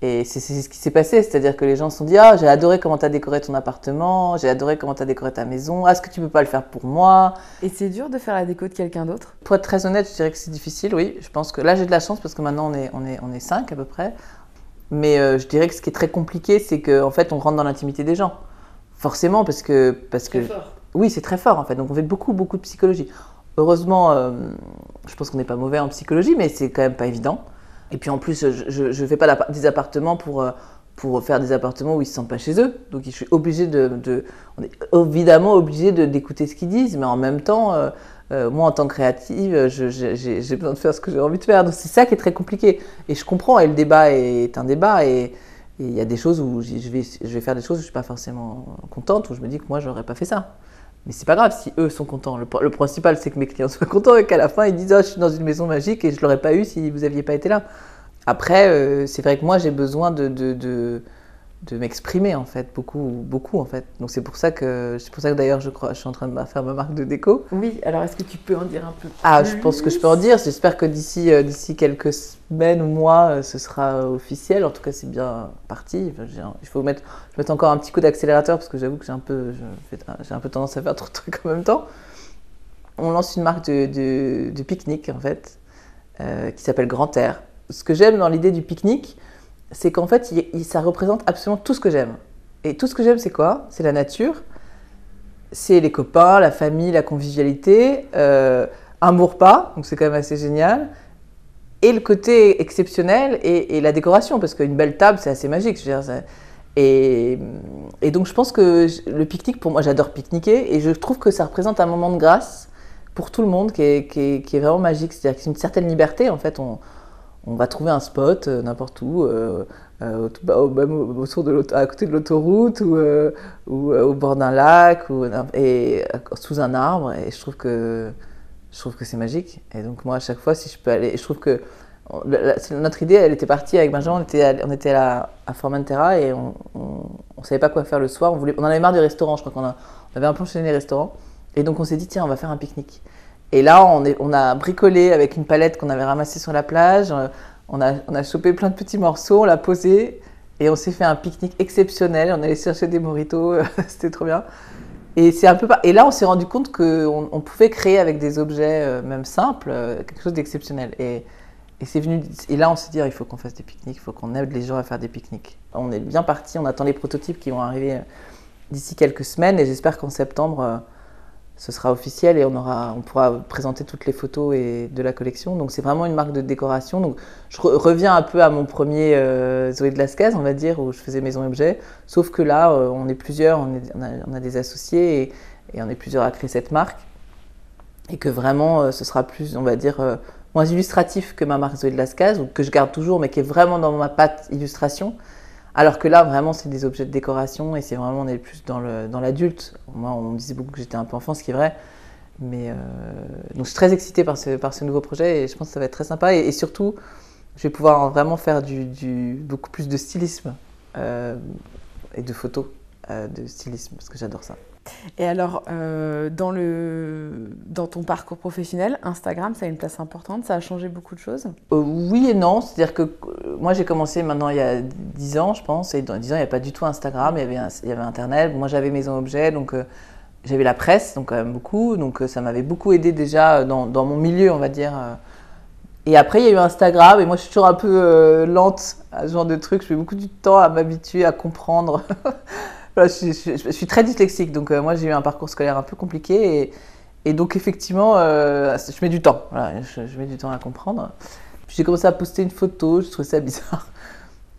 Et c'est ce qui s'est passé, c'est-à-dire que les gens se sont dit Ah, j'ai adoré comment tu as décoré ton appartement, j'ai adoré comment tu as décoré ta maison, est-ce que tu peux pas le faire pour moi? Et c'est dur de faire la déco de quelqu'un d'autre? Pour être très honnête, je dirais que c'est difficile, oui. Je pense que là, j'ai de la chance parce que maintenant, on est, on est, on est cinq à peu près. Mais euh, je dirais que ce qui est très compliqué, c'est qu'en en fait, on rentre dans l'intimité des gens. Forcément, parce que. Parce très que fort. Oui, c'est très fort en fait. Donc on fait beaucoup, beaucoup de psychologie. Heureusement, euh, je pense qu'on n'est pas mauvais en psychologie, mais c'est quand même pas évident. Et puis en plus, je ne fais pas des appartements pour, euh, pour faire des appartements où ils ne se sentent pas chez eux. Donc je suis obligée de, de on est évidemment obligé d'écouter ce qu'ils disent, mais en même temps, euh, euh, moi en tant que créative, j'ai besoin de faire ce que j'ai envie de faire. Donc c'est ça qui est très compliqué. Et je comprends, et le débat est un débat, et il y a des choses où je vais, faire des choses où je ne suis pas forcément contente, où je me dis que moi, je n'aurais pas fait ça. Mais c'est pas grave si eux sont contents. Le, principal, c'est que mes clients [LAUGHS] soient contents et qu'à la fin, ils disent oh, Je suis dans une maison magique et je l'aurais pas eu si vous aviez pas été là. Après, euh, c'est vrai que moi, j'ai besoin de, de m'exprimer, en fait, beaucoup, beaucoup, en fait. Donc, c'est pour ça que, c'est pour ça que d'ailleurs, je, crois, je suis en train de faire ma marque de déco. Oui, alors est-ce que tu peux en dire un peu plus Ah, je pense que je peux en dire. J'espère que d'ici, euh, d'ici quelques semaines ou mois, euh, ce sera officiel. En tout cas, c'est bien parti. il faut mettre, je mettre encore un petit coup d'accélérateur parce que j'avoue que j'ai un, peu, j'ai un peu tendance à faire trop de [LAUGHS] trucs en même temps. On lance une marque de, de, pique-nique, en fait, qui s'appelle Grand Air ce que j'aime dans l'idée du pique-nique, c'est qu'en fait, ça représente absolument tout ce que j'aime. Et tout ce que j'aime, c'est quoi? C'est la nature, c'est les copains, la famille, la convivialité, euh, un bon repas, donc c'est quand même assez génial, et le côté exceptionnel et, la décoration, parce qu'une belle table, c'est assez magique. Je veux dire, et, donc je pense que le pique-nique, pour moi, j'adore pique-niquer, et je trouve que ça représente un moment de grâce pour tout le monde qui est vraiment magique. C'est-à-dire que c'est une certaine liberté, en fait. On, on va trouver un spot euh, n'importe où, euh, euh, au, même au, de à côté de l'autoroute ou, au bord d'un lac ou, et sous un arbre. Et je trouve que je trouve que c'est magique. Et donc moi, à chaque fois, si je peux aller, je trouve que notre idée, elle était partie avec Benjamin, on était, on était à, à Formentera et on, ne savait pas quoi faire le soir. On, voulait, on en avait marre du restaurant, je crois qu'on on avait un peu enchaîné les restaurants. Et donc on s'est dit, tiens, on va faire un pique-nique. Et là, on, a bricolé avec une palette qu'on avait ramassée sur la plage. On a, on a chopé plein de petits morceaux, on l'a posé et on s'est fait un pique-nique exceptionnel. On allait chercher des moritos, [LAUGHS] c'était trop bien. Et, là, on s'est rendu compte qu'on on pouvait créer avec des objets, euh, même simples, euh, quelque chose d'exceptionnel. Et là, on s'est dit, ah, il faut qu'on fasse des pique-niques, il faut qu'on aide les gens à faire des pique-niques. On est bien parti, on attend les prototypes qui vont arriver d'ici quelques semaines et j'espère qu'en septembre, ce sera officiel et on, aura, on pourra présenter toutes les photos et de la collection. Donc c'est vraiment une marque de décoration. Donc je reviens un peu à mon premier euh, Zoé de Lascaz, on va dire, où je faisais maison objet. Sauf que là, euh, on est plusieurs, on, a, des associés et, on est plusieurs à créer cette marque. Et que vraiment, euh, ce sera plus, on va dire, moins illustratif que ma marque Zoé de Lascaz, ou que je garde toujours, mais qui est vraiment dans ma patte illustration. Alors que là, vraiment, c'est des objets de décoration et c'est vraiment, on est plus dans l'adulte. Dans Moi, on me disait beaucoup que j'étais un peu enfant, ce qui est vrai. Mais euh, donc, je suis très excitée par ce, par ce nouveau projet et je pense que ça va être très sympa. Et, surtout, je vais pouvoir vraiment faire du, beaucoup plus de stylisme euh, et de photos euh, de stylisme parce que j'adore ça. Et alors, euh, dans, le, dans ton parcours professionnel, Instagram, ça a une place importante Ça a changé beaucoup de choses? Euh, Oui et non. C'est-à-dire que euh, moi, j'ai commencé maintenant il y a 10 ans, je pense. Et dans 10 ans, il n'y avait pas du tout Instagram. Il y avait, il y avait Internet. Moi, j'avais Maison Objet. Donc, j'avais la presse, donc quand même beaucoup. Donc, ça m'avait beaucoup aidé déjà dans, dans, mon milieu, on va dire. Et après, il y a eu Instagram. Et moi, je suis toujours un peu lente à ce genre de trucs. Je mets beaucoup de temps à m'habituer, à comprendre. [LAUGHS] je, suis très dyslexique, donc euh, moi j'ai eu un parcours scolaire un peu compliqué et, donc effectivement, euh, je mets du temps. je, mets du temps à comprendre. Puis j'ai commencé à poster une photo, je trouvais ça [LAUGHS] bizarre.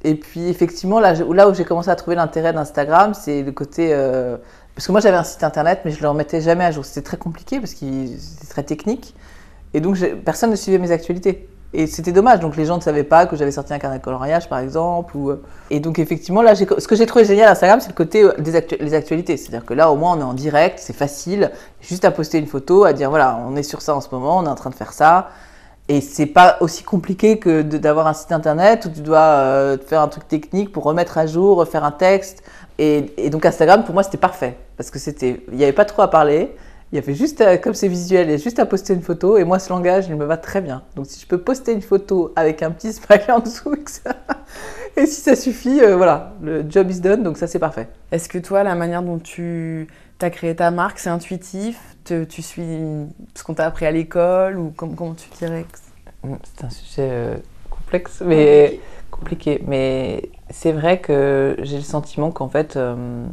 Et puis effectivement, là, où j'ai commencé à trouver l'intérêt d'Instagram, c'est le côté... Euh, parce que moi j'avais un site internet, mais je ne le remettais jamais à jour. C'était très compliqué parce que c'était très technique. Et donc personne ne suivait mes actualités. Et c'était dommage, donc les gens ne savaient pas que j'avais sorti un carnet de coloriage par exemple. Ou... Euh, et donc effectivement, là, ce que j'ai trouvé génial à Instagram, c'est le côté euh, des actualités. C'est-à-dire que là, au moins, on est en direct, c'est facile, juste à poster une photo, à dire voilà, on est sur ça en ce moment, on est en train de faire ça. Et c'est pas aussi compliqué que d'avoir un site internet où tu dois euh, faire un truc technique pour remettre à jour, refaire un texte. Et, et donc Instagram, pour moi, c'était parfait. Parce que c'était, il n'y avait pas trop à parler. Il y avait juste, à, comme c'est visuel, il y a juste à poster une photo. Et moi, ce langage, il me va très bien. Donc, si je peux poster une photo avec un petit smiley en dessous, [LAUGHS] et si ça suffit, euh, voilà, le job is done, donc ça c'est parfait. Est-ce que toi, la manière dont tu as créé ta marque, c'est intuitif? Tu suis ce qu'on t'a appris à l'école ou comment tu dirais mm, C'est? Un sujet euh, complexe, mais compliqué. Mais c'est vrai que j'ai le sentiment qu'en fait, euh,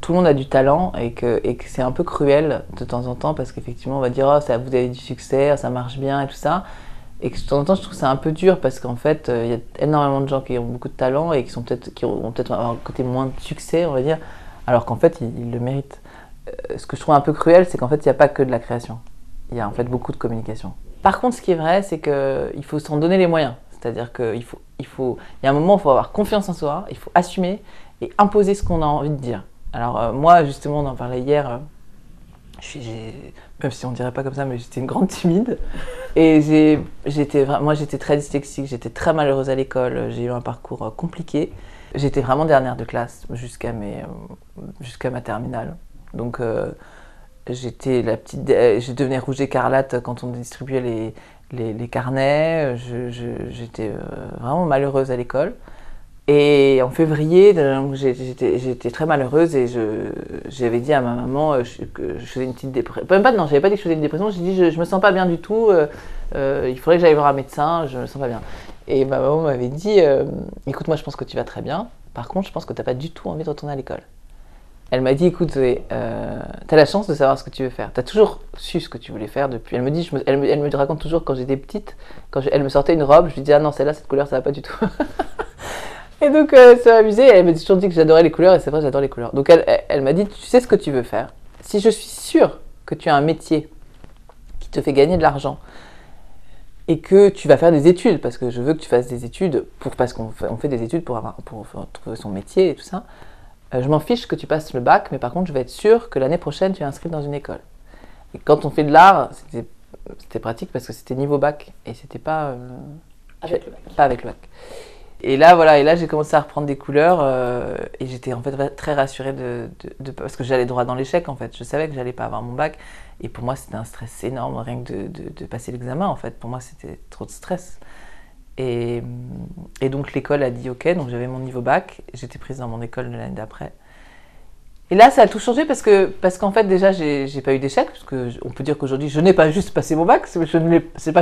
tout le monde a du talent et que, c'est un peu cruel de temps en temps parce qu'effectivement, on va dire oh, ça, vous avez du succès, ça marche bien et tout ça. Et que de temps en temps, je trouve ça un peu dur parce qu'en fait, euh, il y a énormément de gens qui ont beaucoup de talent et qui, sont peut-être, qui ont peut-être un côté moins de succès, on va dire, alors qu'en fait, ils, le méritent. Euh, ce que je trouve un peu cruel, c'est qu'en fait, il n'y a pas que de la création. Il y a en fait beaucoup de communication. Par contre, ce qui est vrai, c'est qu'il faut s'en donner les moyens. C'est-à-dire qu'il faut, il faut, il y a un moment où il faut avoir confiance en soi, il faut assumer et imposer ce qu'on a envie de dire. Alors euh, moi, justement, on en parlait hier, même si on dirait pas comme ça, mais j'étais une grande timide. Et j'étais, moi, j'étais très dyslexique, j'étais très malheureuse à l'école, j'ai eu un parcours euh, compliqué. J'étais vraiment dernière de classe jusqu'à euh, jusqu'à ma terminale. Donc, euh, j'étais la petite, j'ai devenu rouge écarlate quand on distribuait les, les carnets. j'étais vraiment malheureuse à l'école. Et en février, j'étais très malheureuse et j'avais dit à ma maman euh, que je faisais une petite dépression. Même pas, non, j'avais pas dit que je faisais une dépression, j'ai dit je, je me sens pas bien du tout, euh, euh, il faudrait que j'aille voir un médecin, je me sens pas bien. Et ma maman m'avait dit écoute, moi je pense que tu vas très bien, par contre, je pense que tu n'as pas du tout envie de retourner à l'école. Elle m'a dit écoute, tu as la chance de savoir ce que tu veux faire, tu as toujours su ce que tu voulais faire depuis. Elle me, dit, elle, me raconte toujours quand j'étais petite, quand elle me sortait une robe, je lui disais ah non, celle-là, cette couleur, ça va pas du tout. [LAUGHS] Et donc, euh, ça m'a amusé. Elle m'a toujours dit que j'adorais les couleurs, et c'est vrai, j'adore les couleurs. Donc, elle, elle m'a dit Tu sais ce que tu veux faire? Si je suis sûre que tu as un métier qui te fait gagner de l'argent, et que tu vas faire des études, parce que je veux que tu fasses des études, pour, parce qu'on fait, on fait des études pour, avoir, pour, trouver son métier et tout ça, euh, je m'en fiche que tu passes le bac, mais par contre, je vais être sûre que l'année prochaine, tu es inscrite dans une école. Et quand on fait de l'art, c'était pratique parce que c'était niveau bac, et c'était pas. Euh, avec le bac. Pas avec le bac. Et là, voilà, et là j'ai commencé à reprendre des couleurs euh, et j'étais en fait très rassurée de, parce que j'allais droit dans l'échec en fait. Je savais que j'allais pas avoir mon bac et pour moi c'était un stress énorme rien que de, passer l'examen en fait. Pour moi c'était trop de stress. Et, et donc l'école a dit ok, donc j'avais mon niveau bac, j'étais prise dans mon école l'année d'après. Et là, ça a tout changé parce que parce qu'en fait déjà j'ai pas eu d'échec parce que on peut dire qu'aujourd'hui je n'ai pas juste passé mon bac, c'est pas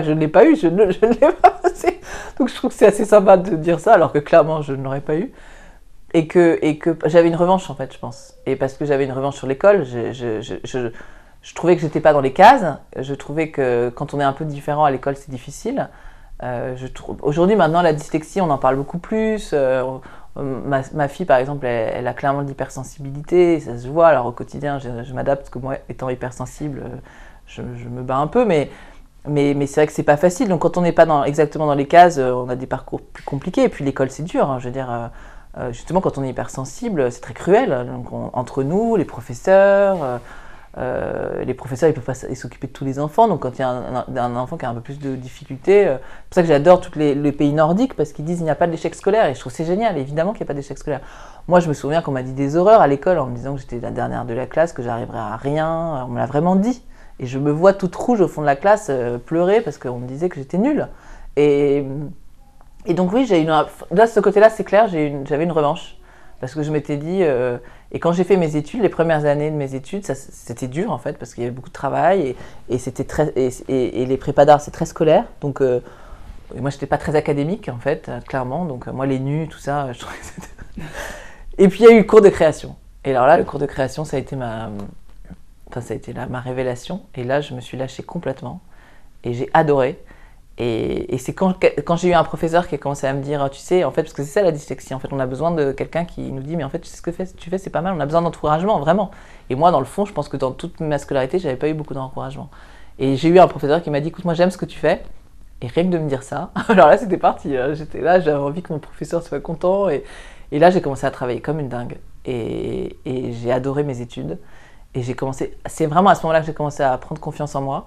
que je ne l'ai pas eu, je ne, l'ai [LAUGHS] pas passé. Donc je trouve que c'est assez sympa de dire ça alors que clairement je ne l'aurais pas eu et que et que j'avais une revanche en fait je pense et parce que j'avais une revanche sur l'école, je, je, je, je, trouvais que j'étais pas dans les cases, je trouvais que quand on est un peu différent à l'école c'est difficile. Euh, Aujourd'hui maintenant la dyslexie on en parle beaucoup plus. Euh, Ma, fille, par exemple, elle, a clairement de l'hypersensibilité, ça se voit. Alors au quotidien, je, m'adapte parce que moi, étant hypersensible, je, me bats un peu, mais, mais, c'est vrai que c'est pas facile. Donc quand on n'est pas exactement dans les cases, on a des parcours plus compliqués. Et puis l'école, c'est dur. Hein. je veux dire, euh, euh, justement, quand on est hypersensible, c'est très cruel. Entre nous, les professeurs. Euh, euh, les professeurs, ils peuvent pas s'occuper de tous les enfants. Donc, quand il y a un, enfant qui a un peu plus de difficultés, euh, c'est pour ça que j'adore tous les, pays nordiques parce qu'ils disent qu'il n'y a pas d'échec scolaire. Et je trouve c'est génial, évidemment qu'il n'y a pas d'échec scolaire. Moi, je me souviens qu'on m'a dit des horreurs à l'école en me disant que j'étais la dernière de la classe, que j'arriverais à rien. On me l'a vraiment dit. Et je me vois toute rouge au fond de la classe euh, pleurer parce qu'on me disait que j'étais nulle. Et, donc, oui, j'ai une. Là, ce côté-là, c'est clair, j'avais une revanche. Parce que je m'étais dit, et quand j'ai fait mes études, les premières années de mes études, c'était dur en fait, parce qu'il y avait beaucoup de travail et, c'était très et, les prépas d'art c'est très scolaire, donc euh, moi j'étais pas très académique en fait, clairement, donc euh, moi les nus, tout ça, je trouvais que [LAUGHS] Et puis il y a eu le cours de création. Et alors là, le cours de création, ça a été ma, enfin ça a été là, ma révélation. Et là, je me suis lâchée complètement et j'ai adoré. Et, c'est quand, j'ai eu un professeur qui a commencé à me dire, tu sais, en fait, parce que c'est ça la dyslexie, en fait, on a besoin de quelqu'un qui nous dit, mais en fait, tu sais ce que tu fais, c'est pas mal, on a besoin d'encouragement, vraiment. Et moi, dans le fond, je pense que dans toute ma scolarité, j'avais pas eu beaucoup d'encouragement. Et j'ai eu un professeur qui m'a dit, écoute, moi, j'aime ce que tu fais. Et rien que de me dire ça, [LAUGHS] alors là, c'était parti. Hein. J'étais là, j'avais envie que mon professeur soit content. Et, et là, j'ai commencé à travailler comme une dingue. Et, et j'ai adoré mes études. Et j'ai commencé, c'est vraiment à ce moment-là que j'ai commencé à prendre confiance en moi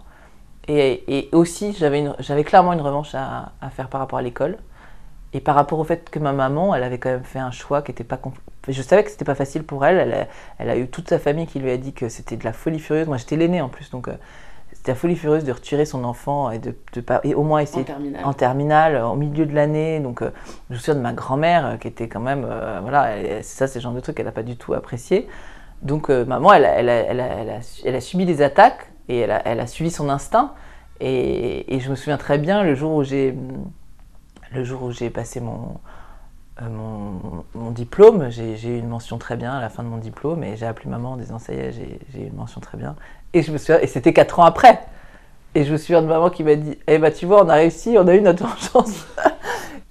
et, aussi, j'avais clairement une revanche à, faire par rapport à l'école. Et par rapport au fait que ma maman, elle avait quand même fait un choix qui n'était pas... Je savais que c'était pas facile pour elle. elle a, eu toute sa famille qui lui a dit que c'était de la folie furieuse. Moi, j'étais l'aînée en plus, donc euh, c'était la folie furieuse de retirer son enfant et de, de pas et au moins essayer En terminale. en terminale, au milieu de l'année. Donc, euh, je me souviens de ma grand-mère euh, qui était quand même, euh, voilà, elle- ça, c'est le genre de truc qu'elle n'a pas du tout apprécié. Donc, maman, elle a, elle, a, elle, a, elle, a, elle a subi des attaques et elle a, suivi son instinct. Et, je me souviens très bien le jour où j'ai, le jour où j'ai passé mon, euh, mon, diplôme, j'ai eu une mention très bien à la fin de mon diplôme et j'ai appelé maman en disant ça y est, j'ai eu une mention très bien. Et je me souviens, et c'était quatre ans après. Et je me souviens de maman qui m'a dit Eh bah tu vois, on a réussi, on a eu notre [LAUGHS] vengeance.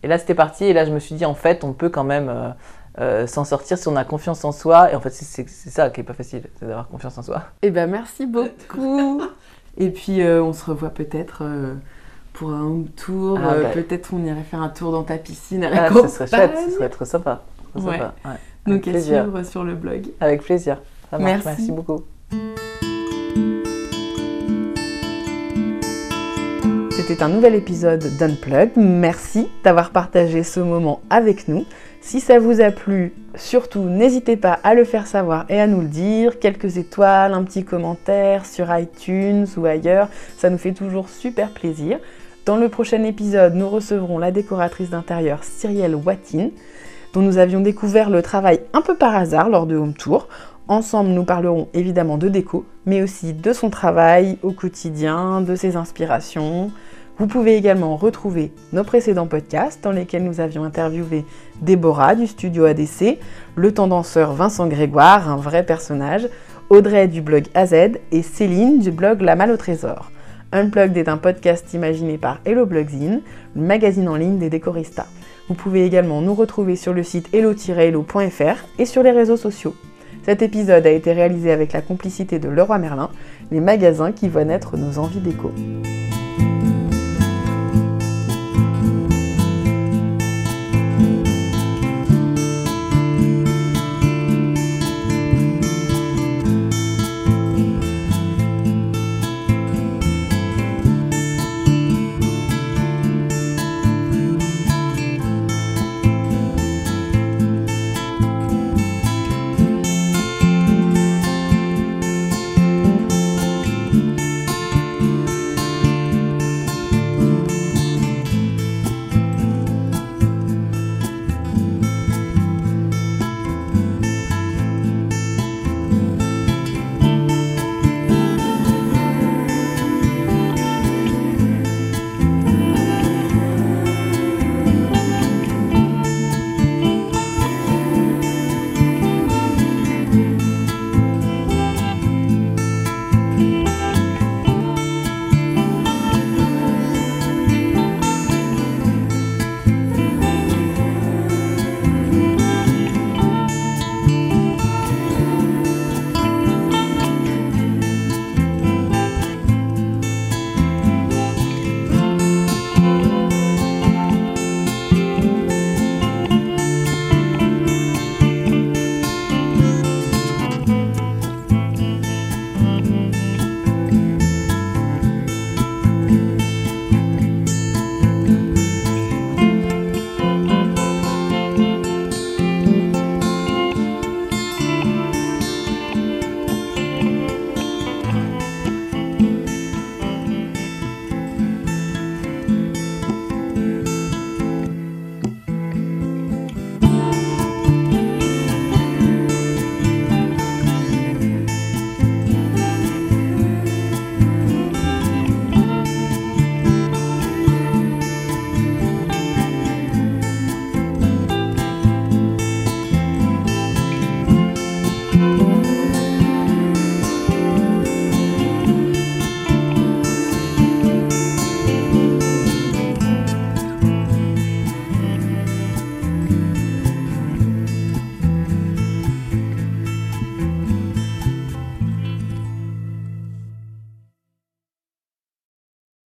et là c'était parti, et là je me suis dit en fait, on peut quand même euh, euh, s'en sortir si on a confiance en soi. Et en fait, c'est- ça qui est pas facile, c'est d'avoir confiance en soi. Eh ben merci beaucoup. [LAUGHS] Et puis euh, on se revoit peut-être euh, pour un home tour. Ah, euh, bah. peut-être on irait faire un tour dans ta piscine Ah, ce serait chouette, ce serait trop sympa. Trop Ouais. sympa, ouais. Donc à plaisir. suivre sur le blog. Avec plaisir. Ça marche, Merci. merci beaucoup. C'était un nouvel épisode d'Unplug. Merci d'avoir partagé ce moment avec nous. Si ça vous a plu, surtout n'hésitez pas à le faire savoir et à nous le dire. Quelques étoiles, un petit commentaire sur iTunes ou ailleurs, ça nous fait toujours super plaisir. Dans le prochain épisode, nous recevrons la décoratrice d'intérieur Cyrielle Watine, dont nous avions découvert le travail un peu par hasard lors de Home Tour. Ensemble, nous parlerons évidemment de déco, mais aussi de son travail au quotidien, de ses inspirations. Vous pouvez également retrouver nos précédents podcasts dans lesquels nous avions interviewé Déborah du studio ADC, le tendanceur Vincent Grégoire, un vrai personnage, Audrey du blog AZ et Céline du blog La Malle au Trésor. Unplugged est un podcast imaginé par Hello Blogzine, le magazine en ligne des décoristas. Vous pouvez également nous retrouver sur le site hello-hello.fr et sur les réseaux sociaux. Cet épisode a été réalisé avec la complicité de Leroy Merlin, les magasins qui voient naître nos envies déco.